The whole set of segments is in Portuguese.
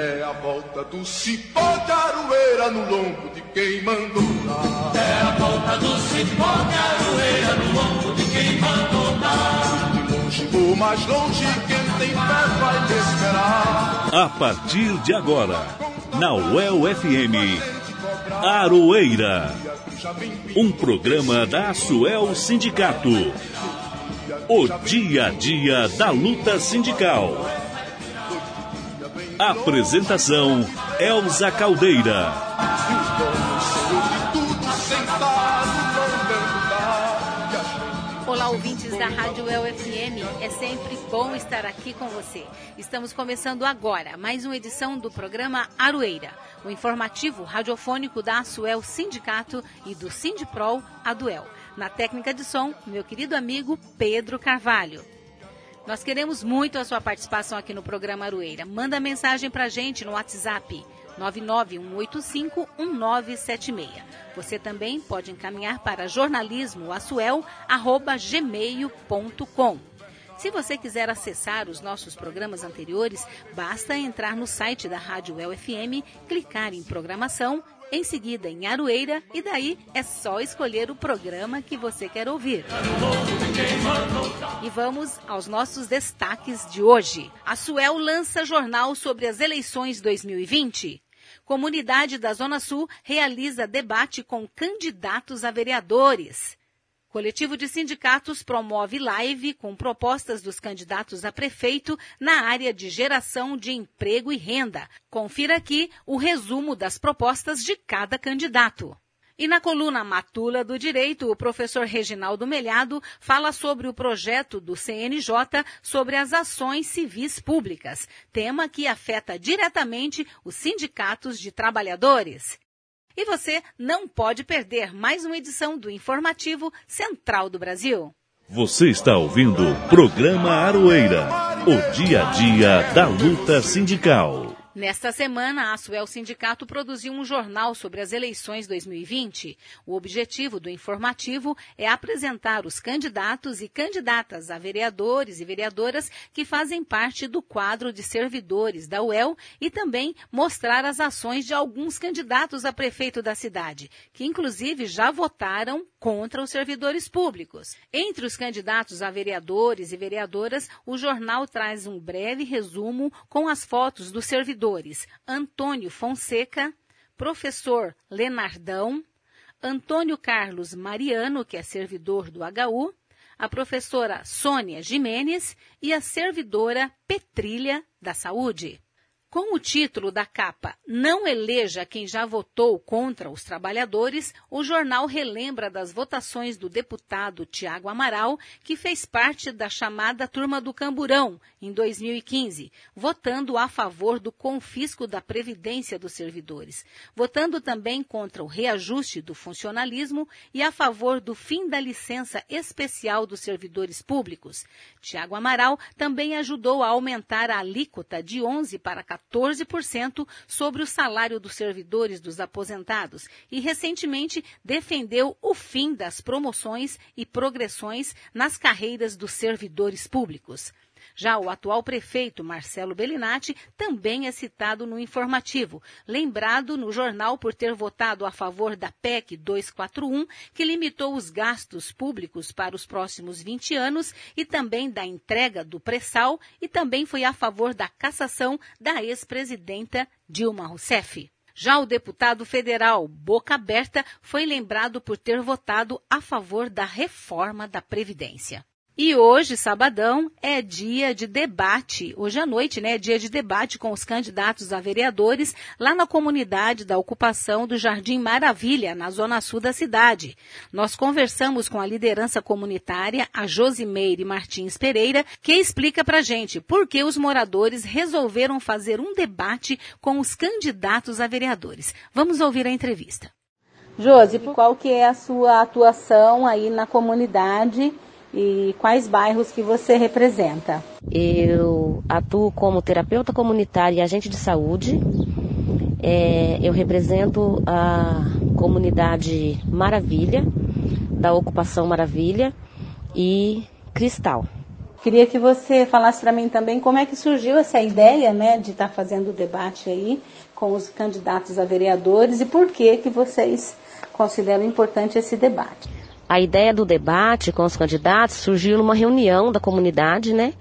É a volta do cipó de aroeira no lombo de quem mandou dar. É a volta do cipó de aroeira no lombo de quem mandou dar. De longe ou mais longe, quem tem fé vai me esperar. A partir de agora, na UEL FM, Aroeira. Um programa da Suel Sindicato. O dia a dia da luta sindical. Apresentação Elza Caldeira. Olá, ouvintes da Rádio El FM. É sempre bom estar aqui com você. Estamos começando agora mais uma edição do programa Aroeira, o informativo radiofônico da Asuel Sindicato e do Sindiprol Aduel. Na técnica de som, meu querido amigo Pedro Carvalho. Nós queremos muito a sua participação aqui no programa Aroeira. Manda mensagem para a gente no WhatsApp 991851976. Você também pode encaminhar para jornalismoaçuel.gmail.com. Se você quiser acessar os nossos programas anteriores, basta entrar no site da Rádio El FM, clicar em programação em seguida em Aroeira e daí é só escolher o programa que você quer ouvir. E vamos aos nossos destaques de hoje. A Suel lança jornal sobre as eleições 2020. Comunidade da Zona Sul realiza debate com candidatos a vereadores. Coletivo de sindicatos promove live com propostas dos candidatos a prefeito na área de geração de emprego e renda. Confira aqui o resumo das propostas de cada candidato. E na coluna Matula do Direito, o professor Reginaldo Melhado fala sobre o projeto do CNJ sobre as ações civis públicas, tema que afeta diretamente os sindicatos de trabalhadores. E você não pode perder mais uma edição do Informativo Central do Brasil. Você está ouvindo o programa Aroeira, o dia a dia da luta sindical. Nesta semana, a Suel Sindicato produziu um jornal sobre as eleições 2020. O objetivo do informativo é apresentar os candidatos e candidatas a vereadores e vereadoras que fazem parte do quadro de servidores da UEL e também mostrar as ações de alguns candidatos a prefeito da cidade, que inclusive já votaram contra os servidores públicos. Entre os candidatos a vereadores e vereadoras, o jornal traz um breve resumo com as fotos dos servidores Antônio Fonseca, professor Lenardão, Antônio Carlos Mariano, que é servidor do HU, a professora Sônia Jimenez e a servidora Petrilha da Saúde. Com o título da capa Não eleja quem já votou contra os trabalhadores, o jornal relembra das votações do deputado Tiago Amaral, que fez parte da chamada Turma do Camburão em 2015, votando a favor do confisco da previdência dos servidores, votando também contra o reajuste do funcionalismo e a favor do fim da licença especial dos servidores públicos. Tiago Amaral também ajudou a aumentar a alíquota de 11 para 14% sobre o salário dos servidores dos aposentados e recentemente defendeu o fim das promoções e progressões nas carreiras dos servidores públicos. Já o atual prefeito, Marcelo Bellinati, também é citado no informativo, lembrado no jornal por ter votado a favor da PEC 241, que limitou os gastos públicos para os próximos 20 anos e também da entrega do pré-sal e também foi a favor da cassação da ex-presidenta Dilma Rousseff. Já o deputado federal Boca Aberta foi lembrado por ter votado a favor da reforma da Previdência. E hoje, sabadão, é dia de debate. Hoje à noite, né? É dia de debate com os candidatos a vereadores lá na comunidade da ocupação do Jardim Maravilha, na zona sul da cidade. Nós conversamos com a liderança comunitária, a Josimeire Martins Pereira, que explica pra gente por que os moradores resolveram fazer um debate com os candidatos a vereadores. Vamos ouvir a entrevista. Josi, qual que é a sua atuação aí na comunidade? E quais bairros que você representa? Eu atuo como terapeuta comunitária e agente de saúde. É, eu represento a comunidade Maravilha, da ocupação Maravilha e Cristal. Queria que você falasse para mim também como é que surgiu essa ideia, né, de estar tá fazendo o debate aí com os candidatos a vereadores e por que que vocês consideram importante esse debate. A ideia do debate com os candidatos surgiu numa reunião da comunidade, né,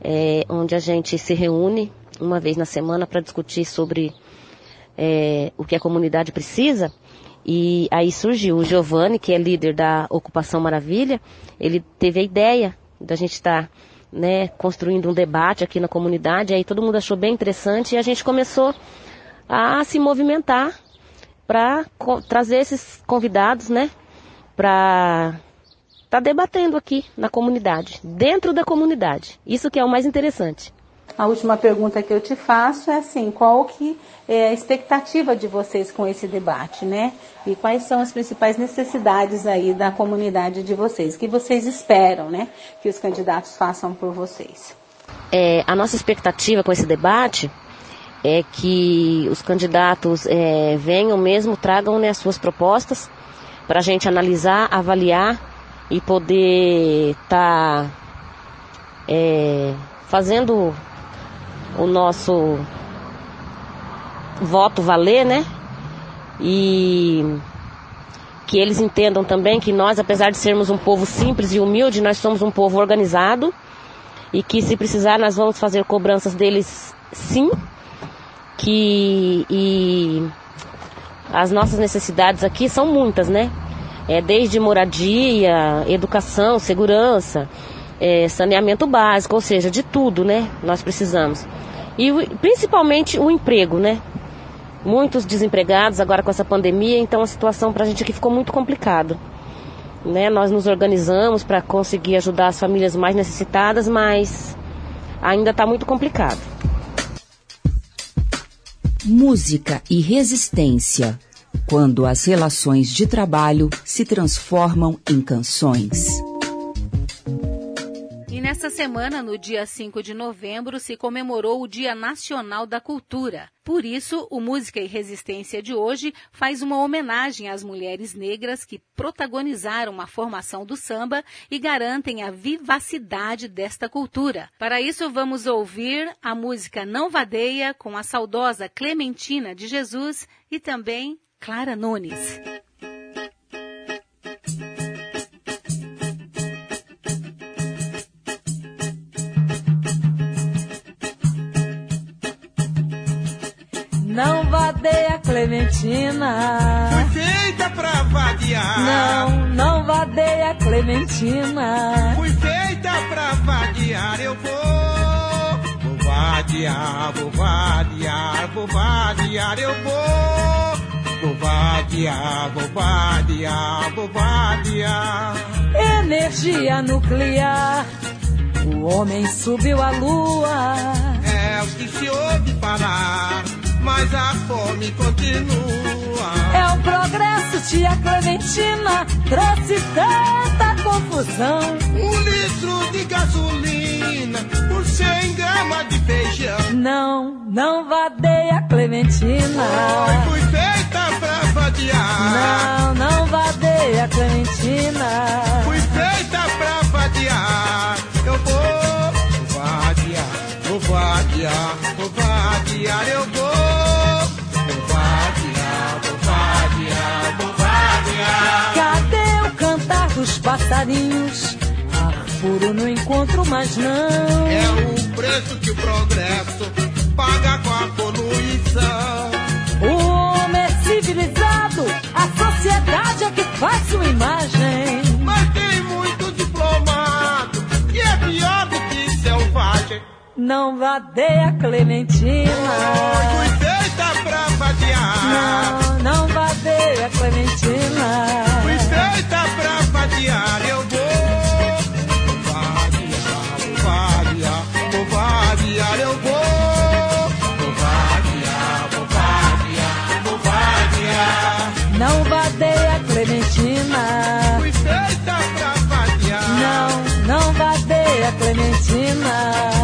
é, onde a gente se reúne uma vez na semana para discutir sobre é, o que a comunidade precisa. E aí surgiu o Giovanni, que é líder da Ocupação Maravilha, ele teve a ideia da gente estar tá, né, construindo um debate aqui na comunidade, aí todo mundo achou bem interessante e a gente começou a se movimentar para trazer esses convidados, né, para estar tá debatendo aqui na comunidade, dentro da comunidade. Isso que é o mais interessante. A última pergunta que eu te faço é assim, qual que é a expectativa de vocês com esse debate, né? E quais são as principais necessidades aí da comunidade de vocês? que vocês esperam, né? Que os candidatos façam por vocês? É, a nossa expectativa com esse debate é que os candidatos é, venham mesmo, tragam né, as suas propostas para a gente analisar, avaliar e poder estar tá, é, fazendo o nosso voto valer, né? E que eles entendam também que nós, apesar de sermos um povo simples e humilde, nós somos um povo organizado e que se precisar nós vamos fazer cobranças deles sim, que e as nossas necessidades aqui são muitas, né? É desde moradia, educação, segurança, é, saneamento básico, ou seja, de tudo, né? Nós precisamos. E principalmente o emprego, né? Muitos desempregados agora com essa pandemia, então a situação para a gente aqui ficou muito complicada. Né? Nós nos organizamos para conseguir ajudar as famílias mais necessitadas, mas ainda está muito complicado. Música e resistência. Quando as relações de trabalho se transformam em canções. Nessa semana, no dia 5 de novembro, se comemorou o Dia Nacional da Cultura. Por isso, o Música e Resistência de hoje faz uma homenagem às mulheres negras que protagonizaram a formação do samba e garantem a vivacidade desta cultura. Para isso, vamos ouvir a música Não Vadeia com a saudosa Clementina de Jesus e também Clara Nunes. Não vadeia Clementina. Fui feita pra vadear. Não, não vadeia Clementina. Fui feita pra vadear, eu vou. Vou vadear, vou vadear, vou vadear, eu vou. Vou vadear, vou vadear, vou vadear. Energia nuclear. O homem subiu à lua. É o que se ouve falar mas a fome continua. É o progresso, tia Clementina, trouxe tanta confusão. Um litro de gasolina por 100 gramas de feijão. Não, não vadeia Clementina. Oi, fui feita pra vadiar. Não, não vadeia Clementina. Fui feita pra vadiar. Eu vou vadiar, vou vadiar, vou vadiar, eu vou. dos passarinhos. Ar puro não encontro mais não. É o preço que o progresso paga com a poluição. O homem é civilizado, a sociedade é que faz sua imagem. Não vadeia Clementina. Fui feita pra vadear. Não, não vadeia Clementina. Fui feita pra vadear, eu vou. Vadear, vou vadear, vou vadear, eu vou. Vou vadear, vou vadear, vou vadear. Não vadeia Clementina. Fui feita pra vadear. Não, não vadeia Clementina.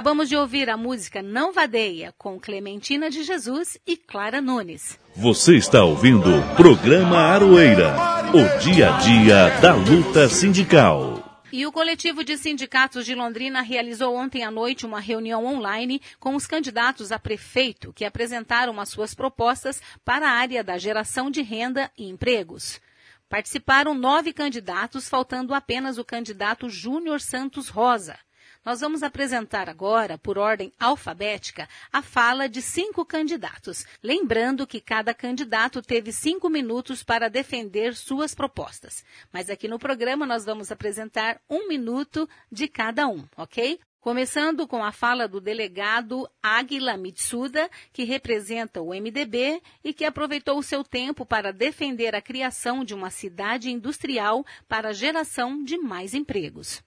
Acabamos de ouvir a música Não Vadeia com Clementina de Jesus e Clara Nunes. Você está ouvindo o programa Aroeira, o dia a dia da luta sindical. E o coletivo de sindicatos de Londrina realizou ontem à noite uma reunião online com os candidatos a prefeito que apresentaram as suas propostas para a área da geração de renda e empregos. Participaram nove candidatos, faltando apenas o candidato Júnior Santos Rosa. Nós vamos apresentar agora, por ordem alfabética, a fala de cinco candidatos. Lembrando que cada candidato teve cinco minutos para defender suas propostas. Mas aqui no programa nós vamos apresentar um minuto de cada um, ok? Começando com a fala do delegado Águila Mitsuda, que representa o MDB e que aproveitou o seu tempo para defender a criação de uma cidade industrial para a geração de mais empregos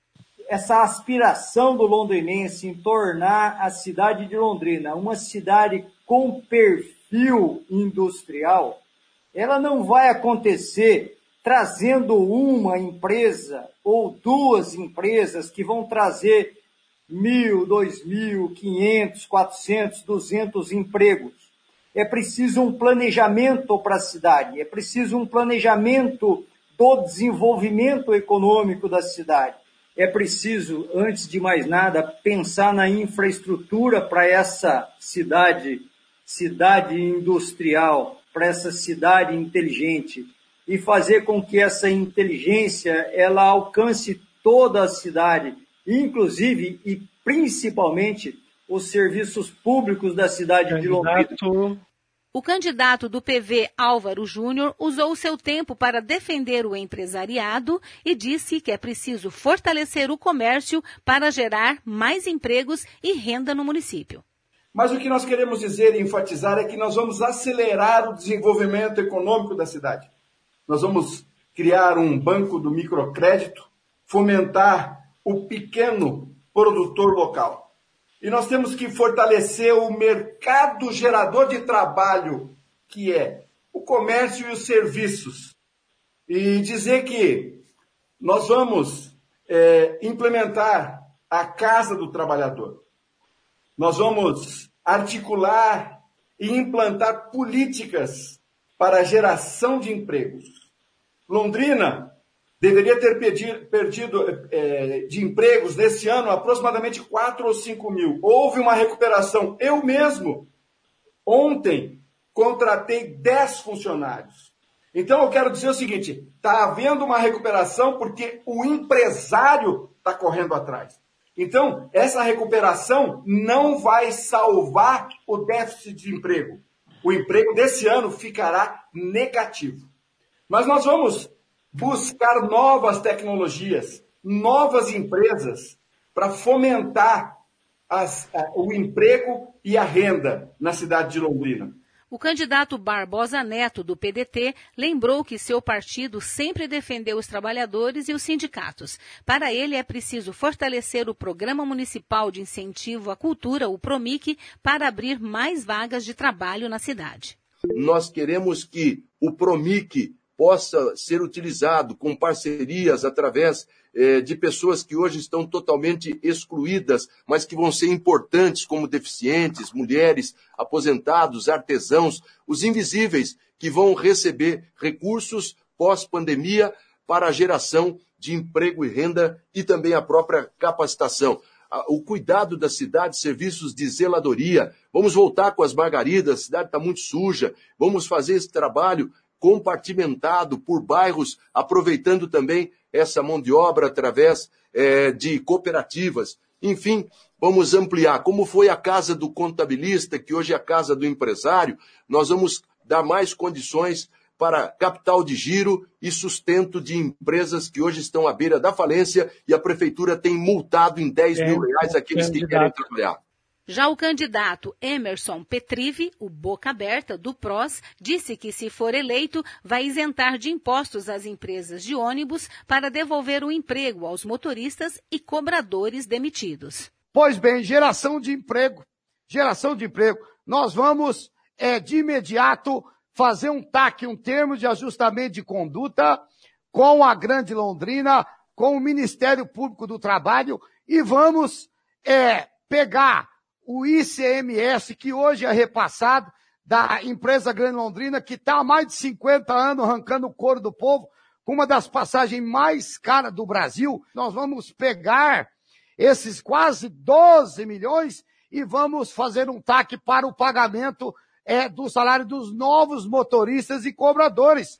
essa aspiração do londrinense em tornar a cidade de Londrina uma cidade com perfil industrial, ela não vai acontecer trazendo uma empresa ou duas empresas que vão trazer mil, dois mil, quinhentos, quatrocentos, duzentos empregos. É preciso um planejamento para a cidade, é preciso um planejamento do desenvolvimento econômico da cidade é preciso, antes de mais nada, pensar na infraestrutura para essa cidade, cidade industrial, para essa cidade inteligente e fazer com que essa inteligência ela alcance toda a cidade, inclusive e principalmente os serviços públicos da cidade Candidato. de Londrina. O candidato do PV Álvaro Júnior usou seu tempo para defender o empresariado e disse que é preciso fortalecer o comércio para gerar mais empregos e renda no município. Mas o que nós queremos dizer e enfatizar é que nós vamos acelerar o desenvolvimento econômico da cidade. Nós vamos criar um banco do microcrédito, fomentar o pequeno produtor local. E nós temos que fortalecer o mercado gerador de trabalho, que é o comércio e os serviços. E dizer que nós vamos é, implementar a Casa do Trabalhador. Nós vamos articular e implantar políticas para a geração de empregos. Londrina deveria ter perdido, perdido é, de empregos nesse ano aproximadamente 4 ou 5 mil. Houve uma recuperação. Eu mesmo, ontem, contratei 10 funcionários. Então eu quero dizer o seguinte: está havendo uma recuperação porque o empresário está correndo atrás. Então, essa recuperação não vai salvar o déficit de emprego. O emprego desse ano ficará negativo. Mas nós vamos buscar novas tecnologias, novas empresas para fomentar as, o emprego e a renda na cidade de Londrina. O candidato Barbosa Neto, do PDT, lembrou que seu partido sempre defendeu os trabalhadores e os sindicatos. Para ele, é preciso fortalecer o Programa Municipal de Incentivo à Cultura, o PROMIC, para abrir mais vagas de trabalho na cidade. Nós queremos que o PROMIC possa ser utilizado com parcerias através eh, de pessoas que hoje estão totalmente excluídas, mas que vão ser importantes, como deficientes, mulheres, aposentados, artesãos, os invisíveis, que vão receber recursos pós-pandemia para a geração de emprego e renda e também a própria capacitação o cuidado da cidade, serviços de zeladoria. Vamos voltar com as margaridas, a cidade está muito suja. Vamos fazer esse trabalho compartimentado por bairros, aproveitando também essa mão de obra através é, de cooperativas. Enfim, vamos ampliar. Como foi a casa do contabilista, que hoje é a casa do empresário, nós vamos dar mais condições para capital de giro e sustento de empresas que hoje estão à beira da falência e a prefeitura tem multado em 10 mil reais aqueles que querem trabalhar. Já o candidato Emerson Petrive, o boca aberta do PROS, disse que, se for eleito, vai isentar de impostos as empresas de ônibus para devolver o emprego aos motoristas e cobradores demitidos. Pois bem, geração de emprego. Geração de emprego. Nós vamos, é, de imediato, fazer um TAC, um termo de ajustamento de conduta, com a Grande Londrina, com o Ministério Público do Trabalho, e vamos é, pegar o ICMS, que hoje é repassado da empresa Grande Londrina, que está há mais de 50 anos arrancando o couro do povo, com uma das passagens mais caras do Brasil. Nós vamos pegar esses quase 12 milhões e vamos fazer um TAC para o pagamento é, do salário dos novos motoristas e cobradores.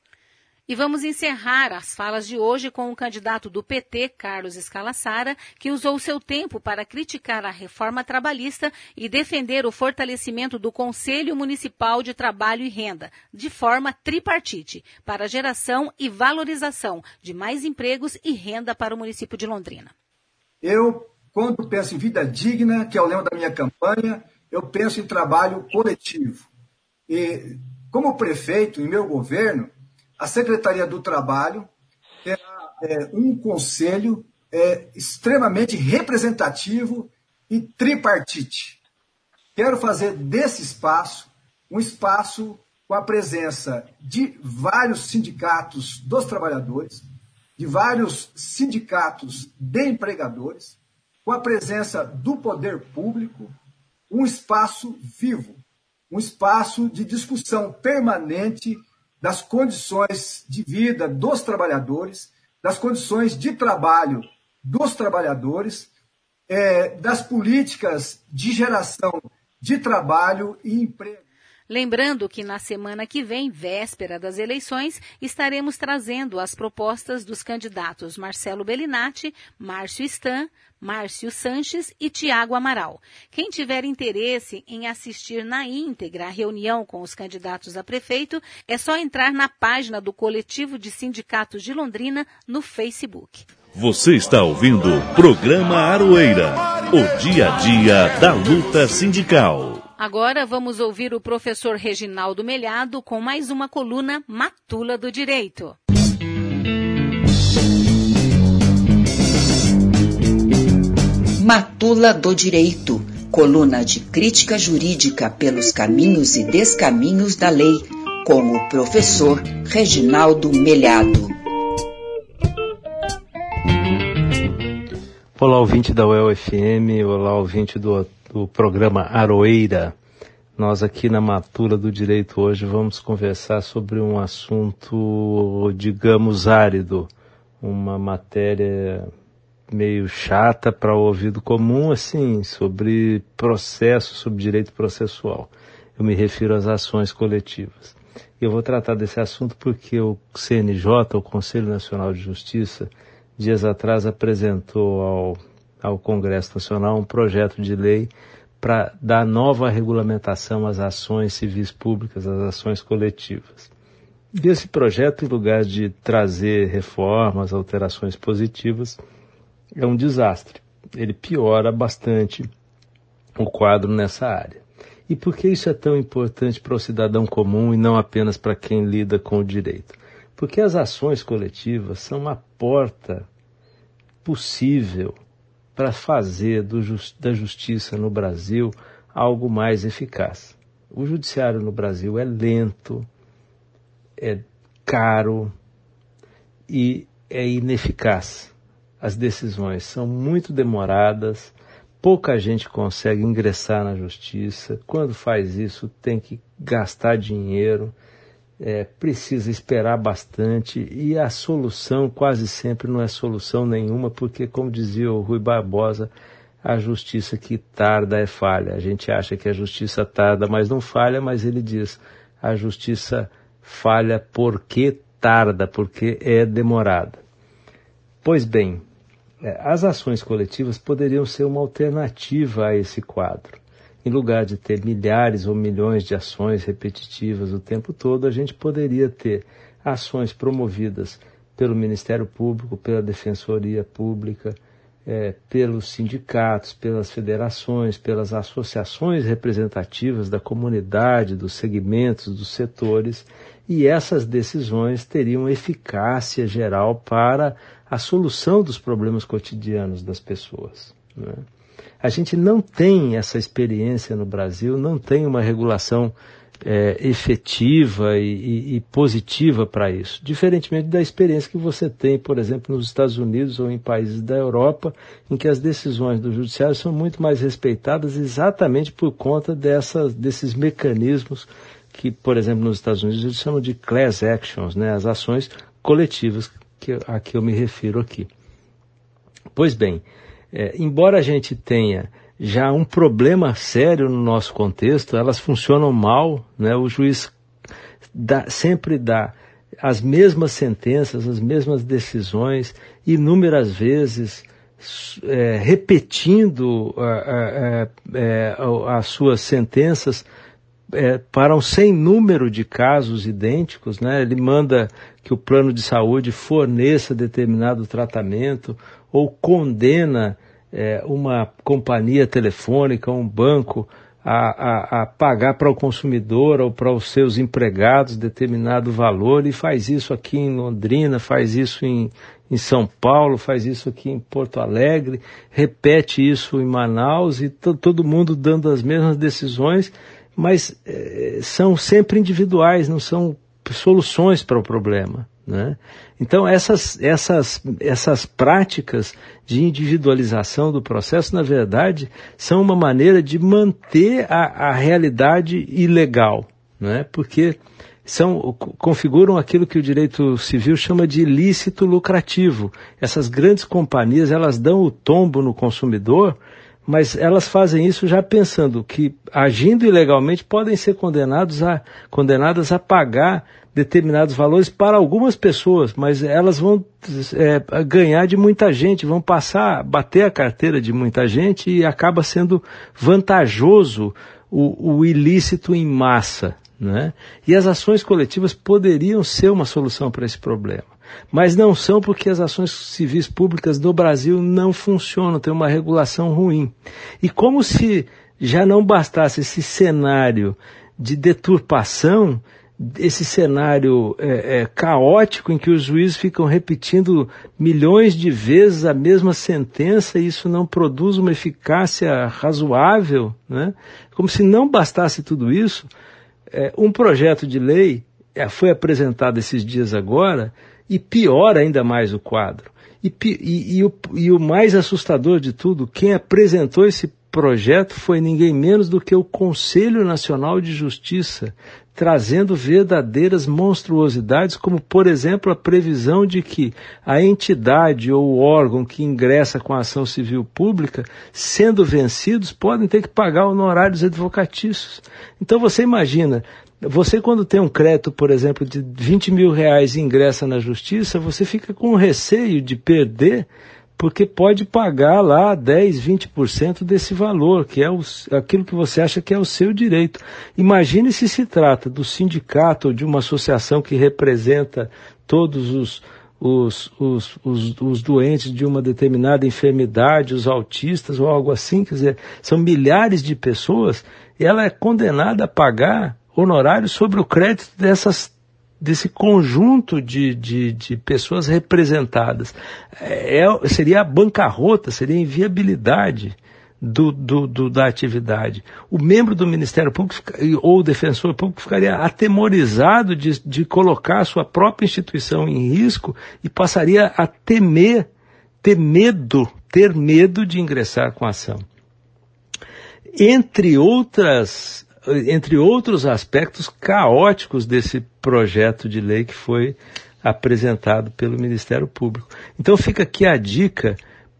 E vamos encerrar as falas de hoje com o candidato do PT, Carlos Escalassara, que usou seu tempo para criticar a reforma trabalhista e defender o fortalecimento do Conselho Municipal de Trabalho e Renda, de forma tripartite, para geração e valorização de mais empregos e renda para o município de Londrina. Eu, quando penso em vida digna, que é o lema da minha campanha, eu penso em trabalho coletivo. E, como prefeito, em meu governo, a Secretaria do Trabalho terá é, um conselho é, extremamente representativo e tripartite. Quero fazer desse espaço um espaço com a presença de vários sindicatos dos trabalhadores, de vários sindicatos de empregadores, com a presença do poder público, um espaço vivo, um espaço de discussão permanente das condições de vida dos trabalhadores, das condições de trabalho dos trabalhadores, é, das políticas de geração de trabalho e emprego. Lembrando que na semana que vem, véspera das eleições, estaremos trazendo as propostas dos candidatos Marcelo Bellinati, Márcio Stan, Márcio Sanches e Tiago Amaral. Quem tiver interesse em assistir na íntegra a reunião com os candidatos a prefeito, é só entrar na página do Coletivo de Sindicatos de Londrina no Facebook. Você está ouvindo o programa Aroeira, o dia a dia da luta sindical. Agora vamos ouvir o professor Reginaldo Melhado com mais uma coluna Matula do Direito. Matula do Direito, coluna de crítica jurídica pelos caminhos e descaminhos da lei, com o professor Reginaldo Melhado. Olá, ouvinte da UEL-FM, olá, ouvinte do, do programa Aroeira. Nós aqui na Matula do Direito hoje vamos conversar sobre um assunto, digamos, árido, uma matéria meio chata para o ouvido comum, assim, sobre processo, sobre direito processual. Eu me refiro às ações coletivas. Eu vou tratar desse assunto porque o CNJ, o Conselho Nacional de Justiça, dias atrás apresentou ao, ao Congresso Nacional um projeto de lei para dar nova regulamentação às ações civis públicas, às ações coletivas. E esse projeto, em lugar de trazer reformas, alterações positivas, é um desastre. Ele piora bastante o quadro nessa área. E por que isso é tão importante para o cidadão comum e não apenas para quem lida com o direito? Porque as ações coletivas são uma porta possível para fazer da justiça no Brasil algo mais eficaz. O judiciário no Brasil é lento, é caro e é ineficaz as decisões são muito demoradas, pouca gente consegue ingressar na justiça. Quando faz isso, tem que gastar dinheiro, é, precisa esperar bastante e a solução quase sempre não é solução nenhuma, porque, como dizia o Rui Barbosa, a justiça que tarda é falha. A gente acha que a justiça tarda, mas não falha, mas ele diz a justiça falha porque tarda, porque é demorada. Pois bem, as ações coletivas poderiam ser uma alternativa a esse quadro. Em lugar de ter milhares ou milhões de ações repetitivas o tempo todo, a gente poderia ter ações promovidas pelo Ministério Público, pela Defensoria Pública, é, pelos sindicatos, pelas federações, pelas associações representativas da comunidade, dos segmentos, dos setores, e essas decisões teriam eficácia geral para a solução dos problemas cotidianos das pessoas. Né? A gente não tem essa experiência no Brasil, não tem uma regulação é, efetiva e, e, e positiva para isso, diferentemente da experiência que você tem, por exemplo, nos Estados Unidos ou em países da Europa, em que as decisões do judiciário são muito mais respeitadas exatamente por conta dessas, desses mecanismos que, por exemplo, nos Estados Unidos eles chamam de class actions, né, as ações coletivas que, a que eu me refiro aqui. Pois bem, é, embora a gente tenha já um problema sério no nosso contexto, elas funcionam mal, né? o juiz dá, sempre dá as mesmas sentenças, as mesmas decisões, inúmeras vezes, é, repetindo é, é, as suas sentenças é, para um sem número de casos idênticos, né? Ele manda que o plano de saúde forneça determinado tratamento ou condena é, uma companhia telefônica, um banco, a, a, a pagar para o consumidor ou para os seus empregados determinado valor e faz isso aqui em Londrina, faz isso em, em São Paulo, faz isso aqui em Porto Alegre, repete isso em Manaus e todo mundo dando as mesmas decisões, mas é, são sempre individuais, não são soluções para o problema. Né? Então, essas, essas, essas práticas de individualização do processo, na verdade, são uma maneira de manter a, a realidade ilegal, né? porque são, configuram aquilo que o direito civil chama de ilícito lucrativo. Essas grandes companhias, elas dão o tombo no consumidor, mas elas fazem isso já pensando que, agindo ilegalmente, podem ser condenados a, condenadas a pagar determinados valores para algumas pessoas, mas elas vão é, ganhar de muita gente, vão passar, bater a carteira de muita gente e acaba sendo vantajoso o, o ilícito em massa. Né? E as ações coletivas poderiam ser uma solução para esse problema. Mas não são porque as ações civis públicas do Brasil não funcionam, tem uma regulação ruim. E como se já não bastasse esse cenário de deturpação, esse cenário é, é, caótico em que os juízes ficam repetindo milhões de vezes a mesma sentença e isso não produz uma eficácia razoável, né? como se não bastasse tudo isso, é, um projeto de lei é, foi apresentado esses dias agora e piora ainda mais o quadro. E, e, e, o, e o mais assustador de tudo, quem apresentou esse projeto foi ninguém menos do que o Conselho Nacional de Justiça, trazendo verdadeiras monstruosidades, como, por exemplo, a previsão de que a entidade ou o órgão que ingressa com a ação civil pública, sendo vencidos, podem ter que pagar honorários advocatícios. Então você imagina, você quando tem um crédito, por exemplo, de 20 mil reais e ingressa na justiça, você fica com receio de perder porque pode pagar lá 10, 20% desse valor, que é o, aquilo que você acha que é o seu direito. Imagine se se trata do sindicato ou de uma associação que representa todos os, os, os, os, os doentes de uma determinada enfermidade, os autistas ou algo assim, quer dizer, são milhares de pessoas, e ela é condenada a pagar honorários sobre o crédito dessas desse conjunto de, de, de pessoas representadas. É, é, seria a bancarrota, seria a inviabilidade do, do, do, da atividade. O membro do Ministério Público ou o defensor público ficaria atemorizado de, de colocar a sua própria instituição em risco e passaria a temer, ter medo, ter medo de ingressar com a ação. Entre outras entre outros aspectos caóticos desse projeto de lei que foi apresentado pelo Ministério Público. Então fica aqui a dica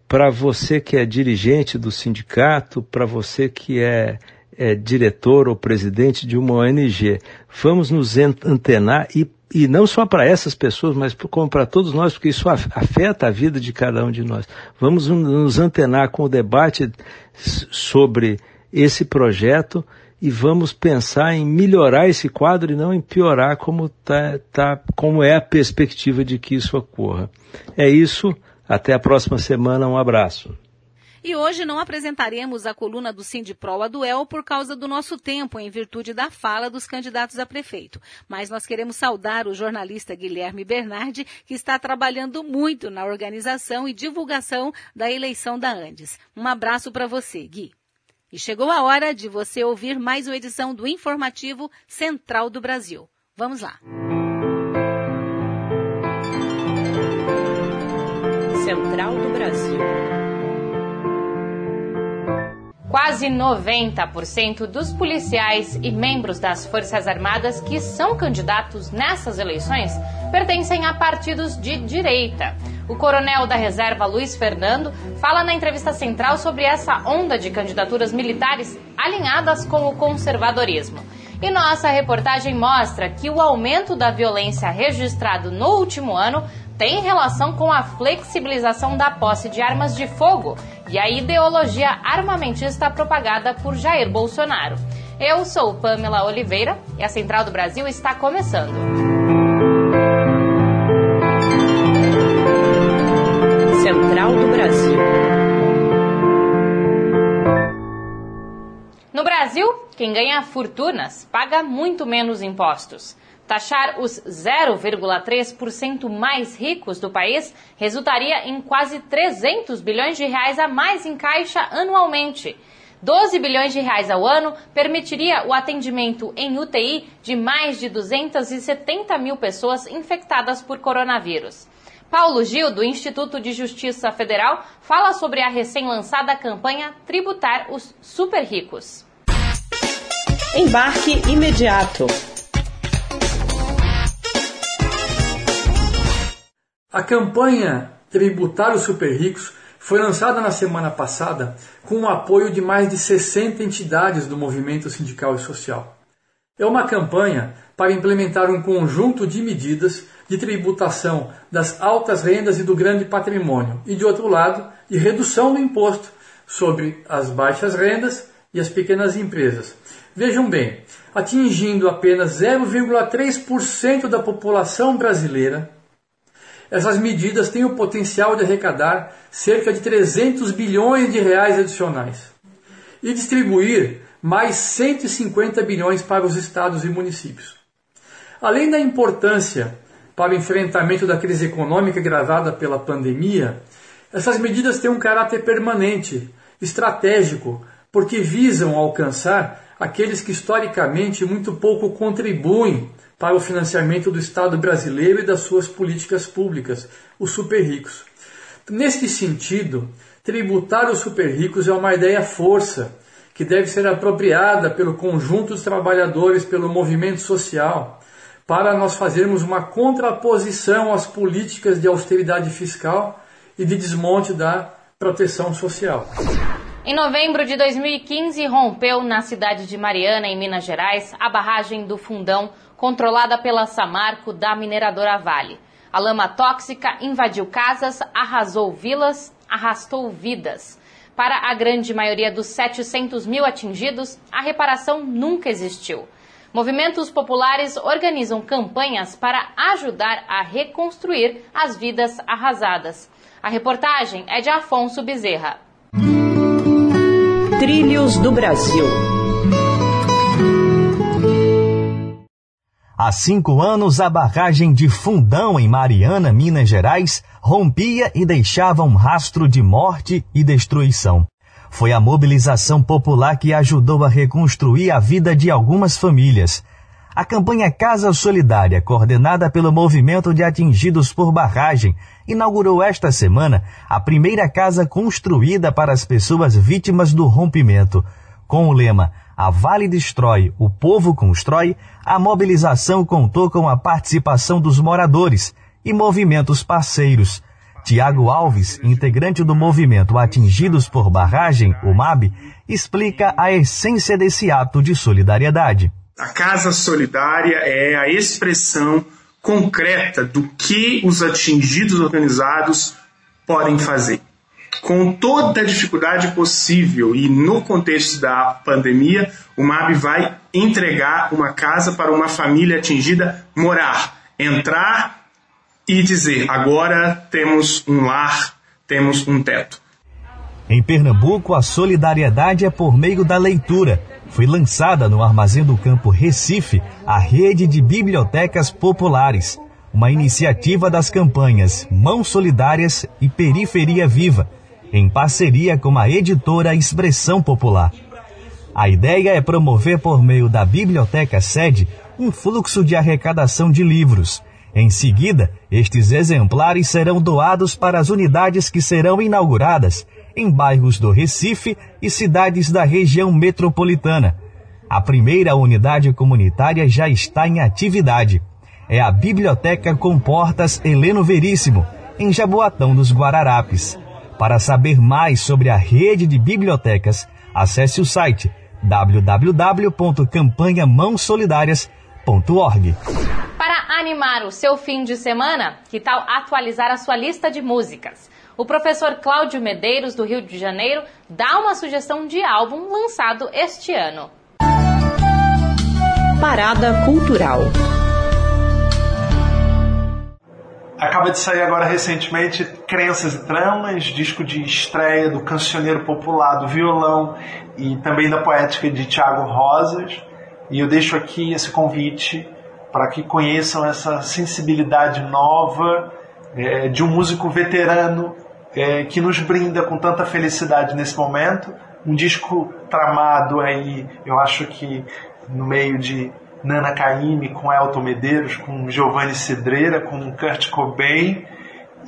para você que é dirigente do sindicato, para você que é, é, diretor ou presidente de uma ONG. Vamos nos antenar e, e não só para essas pessoas, mas como para todos nós, porque isso afeta a vida de cada um de nós. Vamos nos antenar com o debate sobre esse projeto e vamos pensar em melhorar esse quadro e não em piorar como, tá, tá, como é a perspectiva de que isso ocorra. É isso, até a próxima semana, um abraço. E hoje não apresentaremos a coluna do Sindipro a Duel por causa do nosso tempo, em virtude da fala dos candidatos a prefeito. Mas nós queremos saudar o jornalista Guilherme Bernardi, que está trabalhando muito na organização e divulgação da eleição da Andes. Um abraço para você, Gui. E chegou a hora de você ouvir mais uma edição do Informativo Central do Brasil. Vamos lá. Central do Brasil. Quase 90% dos policiais e membros das Forças Armadas que são candidatos nessas eleições pertencem a partidos de direita. O coronel da reserva Luiz Fernando fala na entrevista central sobre essa onda de candidaturas militares alinhadas com o conservadorismo. E nossa reportagem mostra que o aumento da violência registrado no último ano tem relação com a flexibilização da posse de armas de fogo e a ideologia armamentista propagada por Jair Bolsonaro. Eu sou Pamela Oliveira e a Central do Brasil está começando. Central do Brasil. No Brasil, quem ganha fortunas paga muito menos impostos. Taxar os 0,3% mais ricos do país resultaria em quase 300 bilhões de reais a mais em caixa anualmente. 12 bilhões de reais ao ano permitiria o atendimento em UTI de mais de 270 mil pessoas infectadas por coronavírus. Paulo Gil, do Instituto de Justiça Federal, fala sobre a recém-lançada campanha Tributar os Super Ricos. Embarque imediato. A campanha Tributar os Super Ricos foi lançada na semana passada com o apoio de mais de 60 entidades do movimento sindical e social. É uma campanha para implementar um conjunto de medidas de tributação das altas rendas e do grande patrimônio, e de outro lado, de redução do imposto sobre as baixas rendas e as pequenas empresas. Vejam bem, atingindo apenas 0,3% da população brasileira, essas medidas têm o potencial de arrecadar cerca de 300 bilhões de reais adicionais e distribuir mais 150 bilhões para os estados e municípios. Além da importância para o enfrentamento da crise econômica agravada pela pandemia, essas medidas têm um caráter permanente, estratégico, porque visam alcançar aqueles que historicamente muito pouco contribuem para o financiamento do Estado brasileiro e das suas políticas públicas, os super ricos. Neste sentido, tributar os super ricos é uma ideia força que deve ser apropriada pelo conjunto dos trabalhadores, pelo movimento social, para nós fazermos uma contraposição às políticas de austeridade fiscal e de desmonte da proteção social. Em novembro de 2015, rompeu na cidade de Mariana, em Minas Gerais, a barragem do Fundão, controlada pela Samarco da mineradora Vale. A lama tóxica invadiu casas, arrasou vilas, arrastou vidas. Para a grande maioria dos 700 mil atingidos, a reparação nunca existiu. Movimentos populares organizam campanhas para ajudar a reconstruir as vidas arrasadas. A reportagem é de Afonso Bezerra. Trilhos do Brasil. Há cinco anos, a barragem de Fundão, em Mariana, Minas Gerais, rompia e deixava um rastro de morte e destruição. Foi a mobilização popular que ajudou a reconstruir a vida de algumas famílias. A campanha Casa Solidária, coordenada pelo Movimento de Atingidos por Barragem, inaugurou esta semana a primeira casa construída para as pessoas vítimas do rompimento. Com o lema A Vale Destrói, o Povo Constrói, a mobilização contou com a participação dos moradores e movimentos parceiros. Tiago Alves, integrante do movimento Atingidos por Barragem, o MAB, explica a essência desse ato de solidariedade. A Casa Solidária é a expressão concreta do que os atingidos organizados podem fazer. Com toda a dificuldade possível e no contexto da pandemia, o MAB vai entregar uma casa para uma família atingida morar, entrar e dizer: agora temos um lar, temos um teto. Em Pernambuco, a solidariedade é por meio da leitura. Foi lançada no Armazém do Campo Recife a rede de bibliotecas populares, uma iniciativa das campanhas Mãos Solidárias e Periferia Viva, em parceria com a editora Expressão Popular. A ideia é promover por meio da biblioteca sede um fluxo de arrecadação de livros. Em seguida, estes exemplares serão doados para as unidades que serão inauguradas em bairros do Recife e cidades da região metropolitana. A primeira unidade comunitária já está em atividade. É a Biblioteca com Portas Heleno Veríssimo, em Jaboatão dos Guararapes. Para saber mais sobre a rede de bibliotecas, acesse o site www.campanhamãosolidárias.org. Para animar o seu fim de semana, que tal atualizar a sua lista de músicas? O professor Cláudio Medeiros, do Rio de Janeiro, dá uma sugestão de álbum lançado este ano. Parada Cultural. Acaba de sair agora recentemente Crenças e Tramas, disco de estreia do cancioneiro popular do violão e também da poética de Tiago Rosas. E eu deixo aqui esse convite para que conheçam essa sensibilidade nova é, de um músico veterano é, que nos brinda com tanta felicidade nesse momento. Um disco tramado aí, eu acho que no meio de Nana Caymmi com Elton Medeiros, com Giovanni Cedreira, com Kurt Cobain,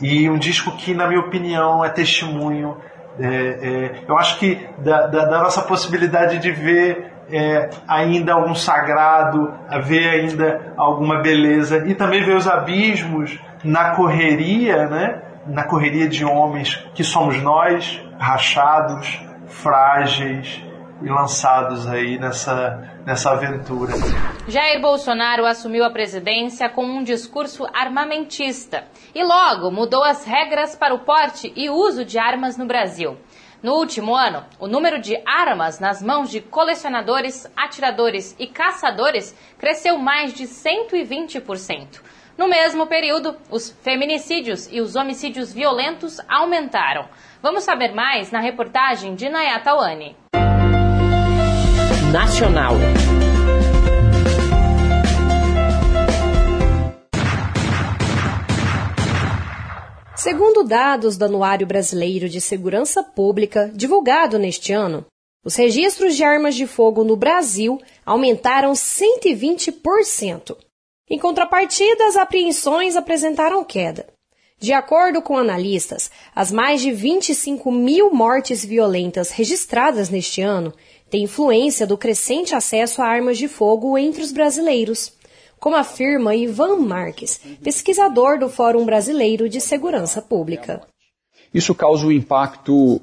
e um disco que, na minha opinião, é testemunho. É, é, eu acho que da, da, da, nossa possibilidade de ver é, ainda algum sagrado, ver ainda alguma beleza e também ver os abismos na correria, né? na correria de homens que somos nós, rachados, frágeis e lançados aí nessa, nessa aventura. Jair Bolsonaro assumiu a presidência com um discurso armamentista e logo mudou as regras para o porte e uso de armas no Brasil. No último ano, o número de armas nas mãos de colecionadores, atiradores e caçadores cresceu mais de 120%. No mesmo período, os feminicídios e os homicídios violentos aumentaram. Vamos saber mais na reportagem de Nayata Wani. Nacional. Segundo dados do Anuário Brasileiro de Segurança Pública, divulgado neste ano, os registros de armas de fogo no Brasil aumentaram 120%. Em contrapartida, as apreensões apresentaram queda. De acordo com analistas, as mais de 25 mil mortes violentas registradas neste ano têm influência do crescente acesso a armas de fogo entre os brasileiros, como afirma Ivan Marques, pesquisador do Fórum Brasileiro de Segurança Pública. Isso causa um impacto uh,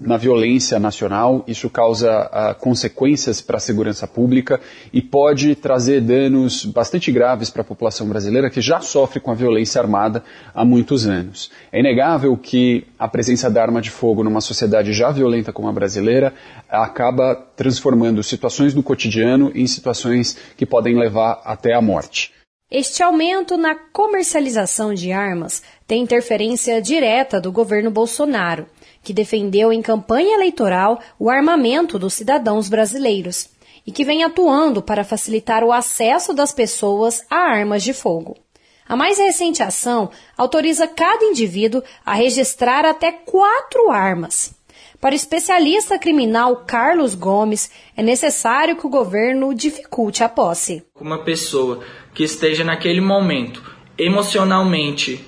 na violência nacional, isso causa uh, consequências para a segurança pública e pode trazer danos bastante graves para a população brasileira que já sofre com a violência armada há muitos anos. É inegável que a presença da arma de fogo numa sociedade já violenta como a brasileira acaba transformando situações do cotidiano em situações que podem levar até a morte. Este aumento na comercialização de armas tem interferência direta do governo Bolsonaro, que defendeu em campanha eleitoral o armamento dos cidadãos brasileiros e que vem atuando para facilitar o acesso das pessoas a armas de fogo. A mais recente ação autoriza cada indivíduo a registrar até quatro armas. Para o especialista criminal Carlos Gomes, é necessário que o governo dificulte a posse. Uma pessoa que esteja naquele momento emocionalmente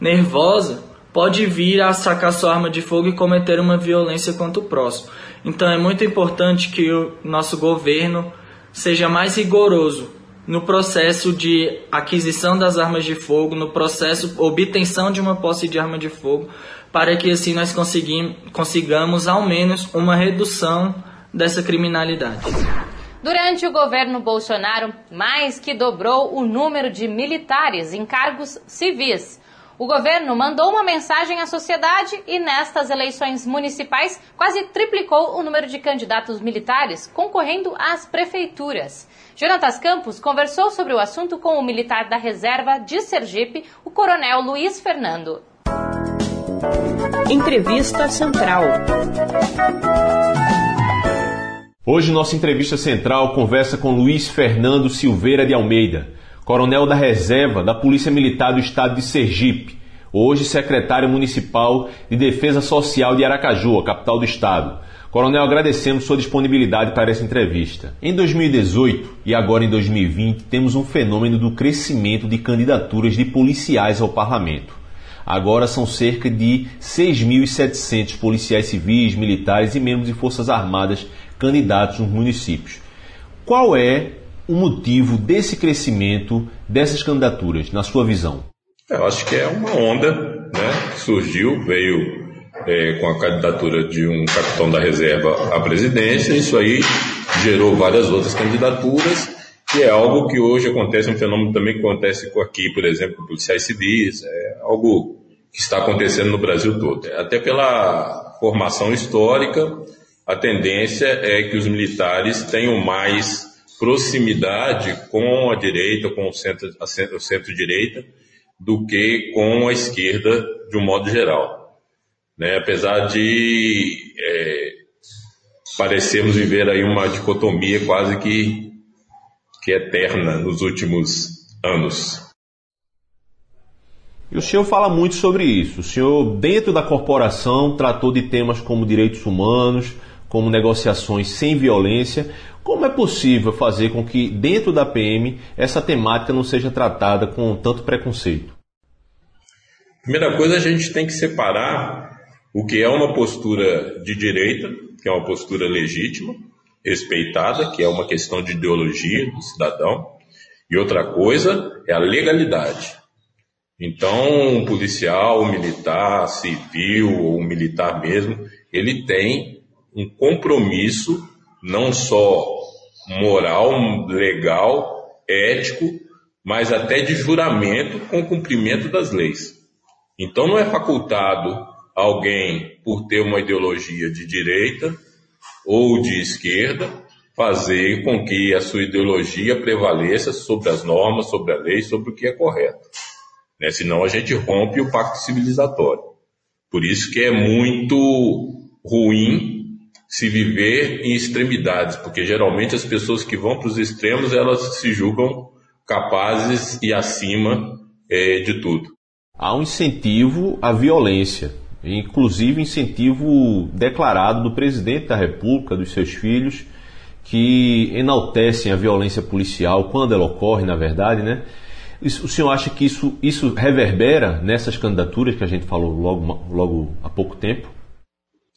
nervosa pode vir a sacar sua arma de fogo e cometer uma violência contra o próximo. Então é muito importante que o nosso governo seja mais rigoroso no processo de aquisição das armas de fogo, no processo obtenção de uma posse de arma de fogo, para que assim nós consigamos ao menos uma redução dessa criminalidade. Durante o governo Bolsonaro, mais que dobrou o número de militares em cargos civis. O governo mandou uma mensagem à sociedade e, nestas eleições municipais, quase triplicou o número de candidatos militares concorrendo às prefeituras. Jonatas Campos conversou sobre o assunto com o militar da reserva de Sergipe, o coronel Luiz Fernando. Entrevista Central. Hoje, nossa entrevista central conversa com Luiz Fernando Silveira de Almeida, coronel da reserva da Polícia Militar do Estado de Sergipe, hoje secretário municipal de Defesa Social de Aracaju, a capital do estado. Coronel, agradecemos sua disponibilidade para essa entrevista. Em 2018 e agora em 2020, temos um fenômeno do crescimento de candidaturas de policiais ao parlamento. Agora são cerca de 6.700 policiais civis, militares e membros de forças armadas candidatos nos municípios. Qual é o motivo desse crescimento dessas candidaturas, na sua visão? Eu acho que é uma onda né, que surgiu, veio é, com a candidatura de um capitão da reserva à presidência, isso aí gerou várias outras candidaturas, que é algo que hoje acontece, um fenômeno também que acontece aqui, por exemplo, policiais civis, é algo que está acontecendo no Brasil todo. Até pela formação histórica, a tendência é que os militares tenham mais proximidade com a direita, com o centro-direita, centro do que com a esquerda de um modo geral né? apesar de é, parecermos viver aí uma dicotomia quase que, que eterna nos últimos anos. E o senhor fala muito sobre isso. O senhor, dentro da corporação, tratou de temas como direitos humanos, como negociações sem violência. Como é possível fazer com que, dentro da PM, essa temática não seja tratada com tanto preconceito? Primeira coisa, a gente tem que separar o que é uma postura de direita, que é uma postura legítima, respeitada, que é uma questão de ideologia do cidadão, e outra coisa é a legalidade. Então, um policial, um militar, civil ou um militar mesmo, ele tem um compromisso não só moral, legal, ético, mas até de juramento com o cumprimento das leis. Então, não é facultado alguém, por ter uma ideologia de direita ou de esquerda, fazer com que a sua ideologia prevaleça sobre as normas, sobre a lei, sobre o que é correto. Né? Senão a gente rompe o pacto civilizatório. Por isso que é muito ruim se viver em extremidades, porque geralmente as pessoas que vão para os extremos elas se julgam capazes e acima é, de tudo. Há um incentivo à violência inclusive incentivo declarado do presidente da República, dos seus filhos, que enaltecem a violência policial quando ela ocorre, na verdade, né? O senhor acha que isso, isso reverbera nessas candidaturas que a gente falou logo, logo há pouco tempo?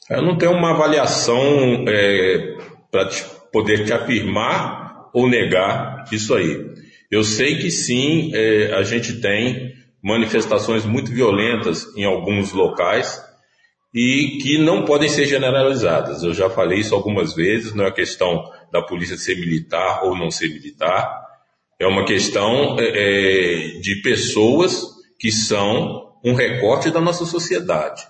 Eu não tenho uma avaliação é, para poder te afirmar ou negar isso aí. Eu sei que sim, é, a gente tem manifestações muito violentas em alguns locais e que não podem ser generalizadas. Eu já falei isso algumas vezes, não é questão da polícia ser militar ou não ser militar, é uma questão é, é, de pessoas que são um recorte da nossa sociedade.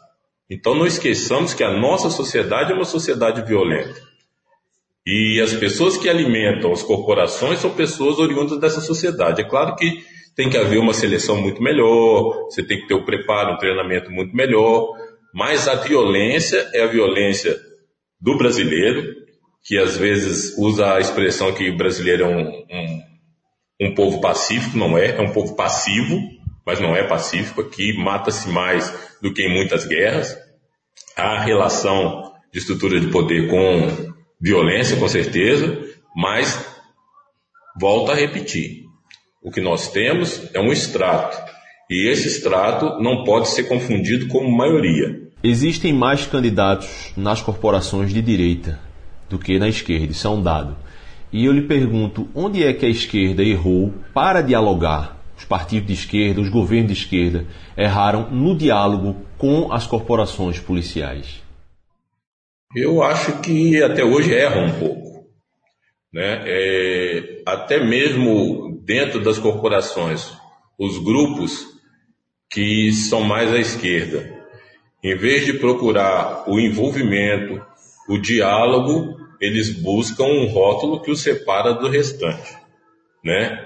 Então não esqueçamos que a nossa sociedade é uma sociedade violenta. E as pessoas que alimentam as corporações são pessoas oriundas dessa sociedade. É claro que tem que haver uma seleção muito melhor, você tem que ter o preparo, um treinamento muito melhor, mas a violência é a violência do brasileiro, que às vezes usa a expressão que o brasileiro é um, um, um povo pacífico, não é, é um povo passivo, mas não é pacífico, aqui mata-se mais do que em muitas guerras. Há relação de estrutura de poder com violência, com certeza, mas volta a repetir, o que nós temos é um extrato. E esse extrato não pode ser confundido com maioria. Existem mais candidatos nas corporações de direita do que na esquerda, isso é um dado. E eu lhe pergunto, onde é que a esquerda errou para dialogar? Os partidos de esquerda, os governos de esquerda erraram no diálogo com as corporações policiais? Eu acho que até hoje erram um pouco. Né? É, até mesmo dentro das corporações, os grupos que são mais à esquerda, em vez de procurar o envolvimento, o diálogo, eles buscam um rótulo que os separa do restante. Né?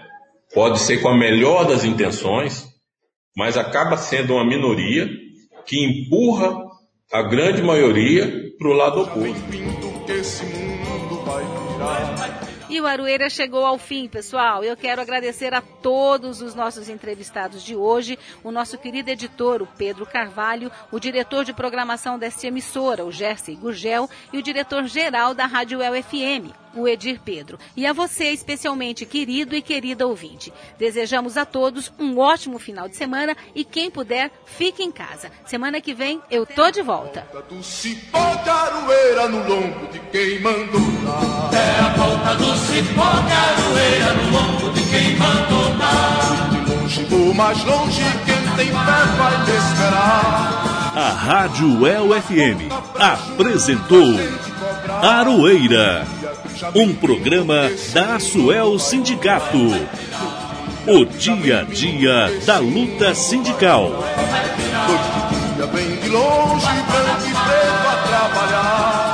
Pode ser com a melhor das intenções, mas acaba sendo uma minoria que empurra a grande maioria para o lado oposto. E o Aroeira chegou ao fim, pessoal. Eu quero agradecer a todos os nossos entrevistados de hoje, o nosso querido editor, o Pedro Carvalho, o diretor de programação desta emissora, o Jersey Gurgel, e o diretor-geral da Rádio El FM, o Edir Pedro. E a você, especialmente, querido e querida ouvinte. Desejamos a todos um ótimo final de semana e quem puder, fique em casa. Semana que vem eu tô de volta. Do cipó de aroeira no lombo de quem mandou dar. É a volta do cipó de aroeira no lombo de quem mandou dar. De longe ou mais longe, quem tem fé vai me esperar. A Rádio El FM apresentou Aroeira, um programa da Asuel Sindicato. O dia a dia da luta sindical. Dia de longe, branco e preto a trabalhar.